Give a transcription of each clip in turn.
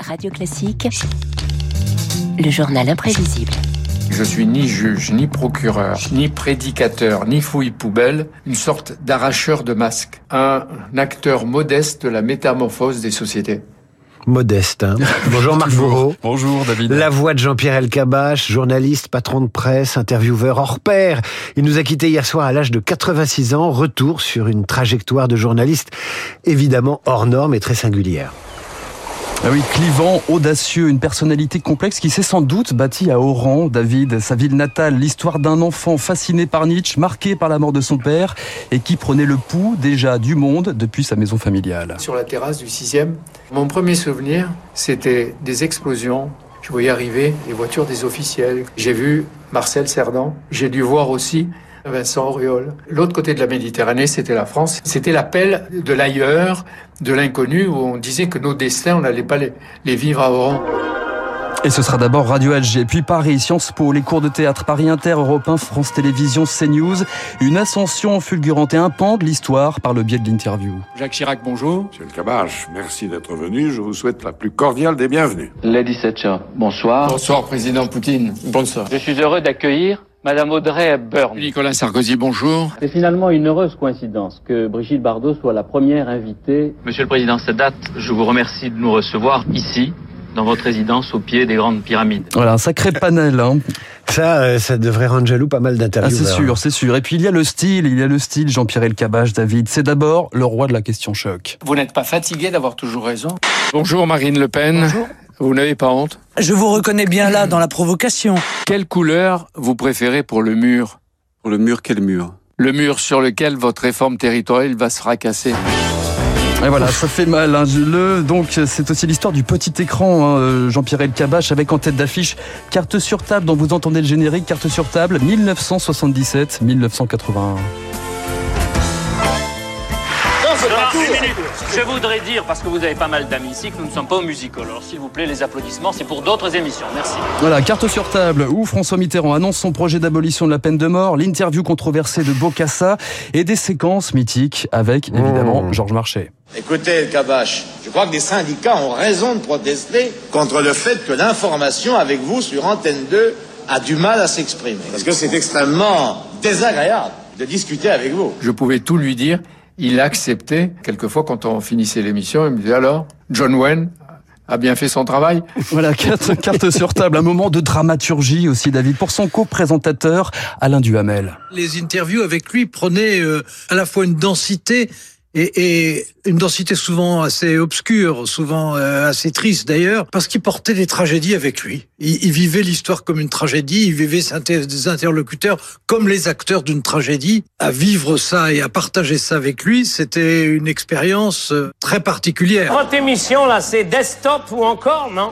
Radio Classique, le journal imprévisible. Je suis ni juge, ni procureur, ni prédicateur, ni fouille poubelle, une sorte d'arracheur de masques, un acteur modeste de la métamorphose des sociétés. Modeste. Hein. Bonjour Marc Bourreau. Bonjour David. La voix de Jean-Pierre Elkabach, journaliste, patron de presse, intervieweur hors pair. Il nous a quittés hier soir à l'âge de 86 ans. Retour sur une trajectoire de journaliste évidemment hors norme et très singulière. Ah oui, clivant, audacieux, une personnalité complexe qui s'est sans doute bâtie à Oran, David, sa ville natale, l'histoire d'un enfant fasciné par Nietzsche, marqué par la mort de son père et qui prenait le pouls déjà du monde depuis sa maison familiale. Sur la terrasse du 6e, mon premier souvenir, c'était des explosions. Je voyais arriver les voitures des officiels. J'ai vu Marcel Cerdan. J'ai dû voir aussi Vincent Auriol. L'autre côté de la Méditerranée, c'était la France. C'était l'appel de l'ailleurs, de l'inconnu, où on disait que nos destins, on n'allait pas les, vivre à Oran. Et ce sera d'abord Radio Alger, puis Paris, Sciences Po, les cours de théâtre, Paris Inter, Europe 1, France Télévisions, CNews. Une ascension fulgurante et un pan de l'histoire par le biais de l'interview. Jacques Chirac, bonjour. Monsieur le Cabache, merci d'être venu. Je vous souhaite la plus cordiale des bienvenues. Lady Thatcher, bonsoir. Bonsoir, Président Poutine. Bonsoir. Je suis heureux d'accueillir Madame Audrey Byrne. Nicolas Sarkozy, bonjour. C'est finalement une heureuse coïncidence que Brigitte Bardot soit la première invitée. Monsieur le Président Sadat, je vous remercie de nous recevoir ici, dans votre résidence au pied des grandes pyramides. Voilà, un sacré panel. Hein. Ça, euh, ça devrait rendre jaloux pas mal d'interviews. Ah, c'est sûr, c'est sûr. Et puis il y a le style, il y a le style Jean-Pierre Elkabbach, David. C'est d'abord le roi de la question choc. Vous n'êtes pas fatigué d'avoir toujours raison? Bonjour Marine Le Pen. Bonjour. Vous n'avez pas honte Je vous reconnais bien là dans la provocation. Quelle couleur vous préférez pour le mur Pour le mur, quel mur? Le mur sur lequel votre réforme territoriale va se fracasser. Et voilà, ça fait mal. Hein. Le, donc, c'est aussi l'histoire du petit écran, hein, euh, Jean-Pierre Elkabach, avec en tête d'affiche carte sur table, dont vous entendez le générique, carte sur table, 1977-1981. Je voudrais dire, parce que vous avez pas mal d'amis ici, que nous ne sommes pas au musical. Alors s'il vous plaît, les applaudissements, c'est pour d'autres émissions. Merci. Voilà, carte sur table où François Mitterrand annonce son projet d'abolition de la peine de mort, l'interview controversée de Bocassa et des séquences mythiques avec, évidemment, mmh. Georges Marchais. Écoutez, Kabash, je crois que les syndicats ont raison de protester contre le fait que l'information avec vous sur Antenne 2 a du mal à s'exprimer. Parce que c'est extrêmement désagréable de discuter avec vous. Je pouvais tout lui dire il acceptait, quelquefois quand on finissait l'émission, il me disait alors, John Wayne a bien fait son travail. Voilà, carte, carte sur table, un moment de dramaturgie aussi, David, pour son co-présentateur, Alain Duhamel. Les interviews avec lui prenaient euh, à la fois une densité et, une densité souvent assez obscure, souvent euh, assez triste d'ailleurs, parce qu'il portait des tragédies avec lui. Il, il vivait l'histoire comme une tragédie, il vivait ses interlocuteurs comme les acteurs d'une tragédie. À vivre ça et à partager ça avec lui, c'était une expérience euh, très particulière. Votre émission là, c'est desktop ou encore, non?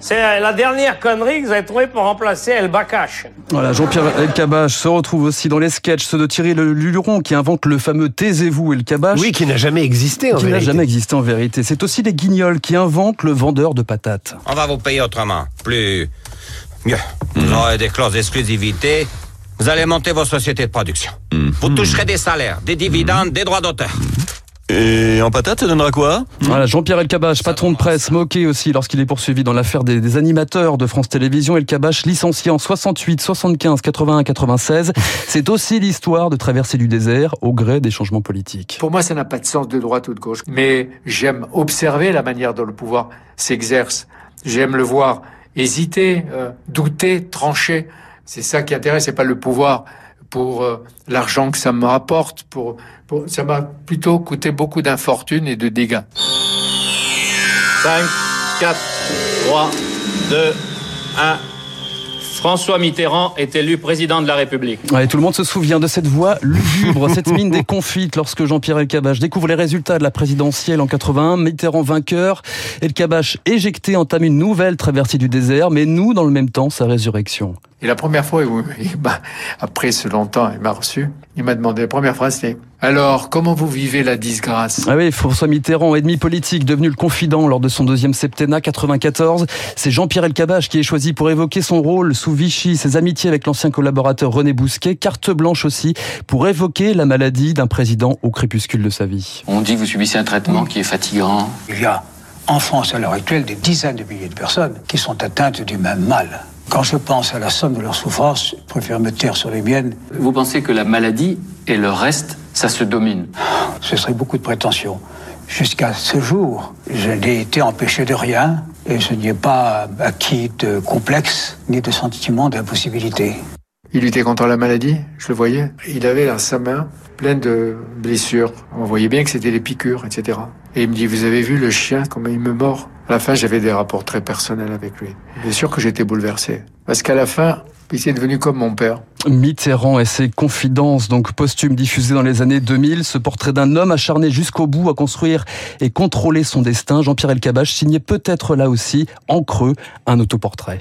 C'est la dernière connerie que vous avez trouvée pour remplacer El Bakash. Voilà, Jean-Pierre El Kabach se retrouve aussi dans les sketchs, ceux de Thierry Luron qui invente le fameux Taisez-vous El Kabach. Oui, qui n'a jamais existé en qui vérité. Qui n'a jamais existé en vérité. C'est aussi les guignols qui inventent le vendeur de patates. On va vous payer autrement, plus mieux. Vous aurez des clauses d'exclusivité. Vous allez monter vos sociétés de production. Mmh. Vous toucherez des salaires, des dividendes, des droits d'auteur. Et en patate, ça donnera quoi? Voilà, Jean-Pierre Elkabach, patron de presse, moqué aussi lorsqu'il est poursuivi dans l'affaire des, animateurs de France Télévisions. Elkabach, licencié en 68, 75, 81, 96. C'est aussi l'histoire de traverser du désert au gré des changements politiques. Pour moi, ça n'a pas de sens de droite ou de gauche. Mais j'aime observer la manière dont le pouvoir s'exerce. J'aime le voir hésiter, euh, douter, trancher. C'est ça qui intéresse, c'est pas le pouvoir pour euh, l'argent que ça me rapporte. Pour, pour ça m'a plutôt coûté beaucoup d'infortune et de dégâts. 5, 4, 3, 2, 1. François Mitterrand est élu président de la République. Ouais, tout le monde se souvient de cette voix lugubre, cette mine déconfite lorsque Jean-Pierre Elkabbach découvre les résultats de la présidentielle en 81. Mitterrand vainqueur, Elkabbach éjecté entame une nouvelle traversée du désert, mais nous, dans le même temps, sa résurrection. Et la première fois, après ce longtemps, il m'a reçu. Il m'a demandé, la première phrase, c'était Alors, comment vous vivez la disgrâce? Ah oui, François Mitterrand, ennemi politique, devenu le confident lors de son deuxième septennat 94. C'est Jean-Pierre Elkabbach qui est choisi pour évoquer son rôle sous Vichy, ses amitiés avec l'ancien collaborateur René Bousquet, carte blanche aussi, pour évoquer la maladie d'un président au crépuscule de sa vie. On dit que vous subissez un traitement qui est fatigant. Il y a en France à l'heure actuelle des dizaines de milliers de personnes qui sont atteintes du même mal. Quand je pense à la somme de leurs souffrances, je préfère me taire sur les miennes. Vous pensez que la maladie et le reste, ça se domine Ce serait beaucoup de prétention. Jusqu'à ce jour, je n'ai été empêché de rien et je n'y ai pas acquis de complexe ni de sentiment d'impossibilité. Il luttait contre la maladie, je le voyais. Il avait dans sa main plein de blessures. On voyait bien que c'était des piqûres, etc. Et il me dit, vous avez vu le chien, comment il me mord? À la fin, j'avais des rapports très personnels avec lui. Bien sûr que j'étais bouleversé. Parce qu'à la fin, il s'est devenu comme mon père. Mitterrand et ses confidences, donc posthumes diffusées dans les années 2000, ce portrait d'un homme acharné jusqu'au bout à construire et contrôler son destin. Jean-Pierre Elkabbach signait peut-être là aussi, en creux, un autoportrait.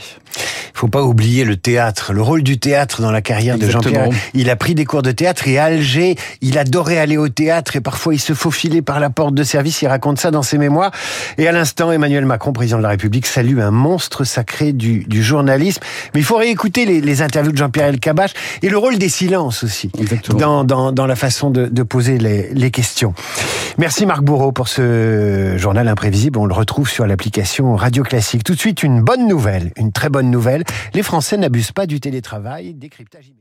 Il faut pas oublier le théâtre, le rôle du théâtre dans la carrière de Jean-Pierre. Il a pris des cours de théâtre et à Alger, il adorait aller au théâtre et parfois il se faufilait par la porte de service. Il raconte ça dans ses mémoires. Et à l'instant, Emmanuel Macron, président de la République, salue un monstre sacré du, du journalisme. Mais il faut réécouter les, les interviews de Jean-Pierre Elkabbach et le rôle des silences aussi dans, dans, dans, la façon de, de poser les, les, questions. Merci Marc Bourreau pour ce journal imprévisible. On le retrouve sur l'application Radio Classique. Tout de suite, une bonne nouvelle, une très bonne nouvelle. Les Français n'abusent pas du télétravail. Décryptage.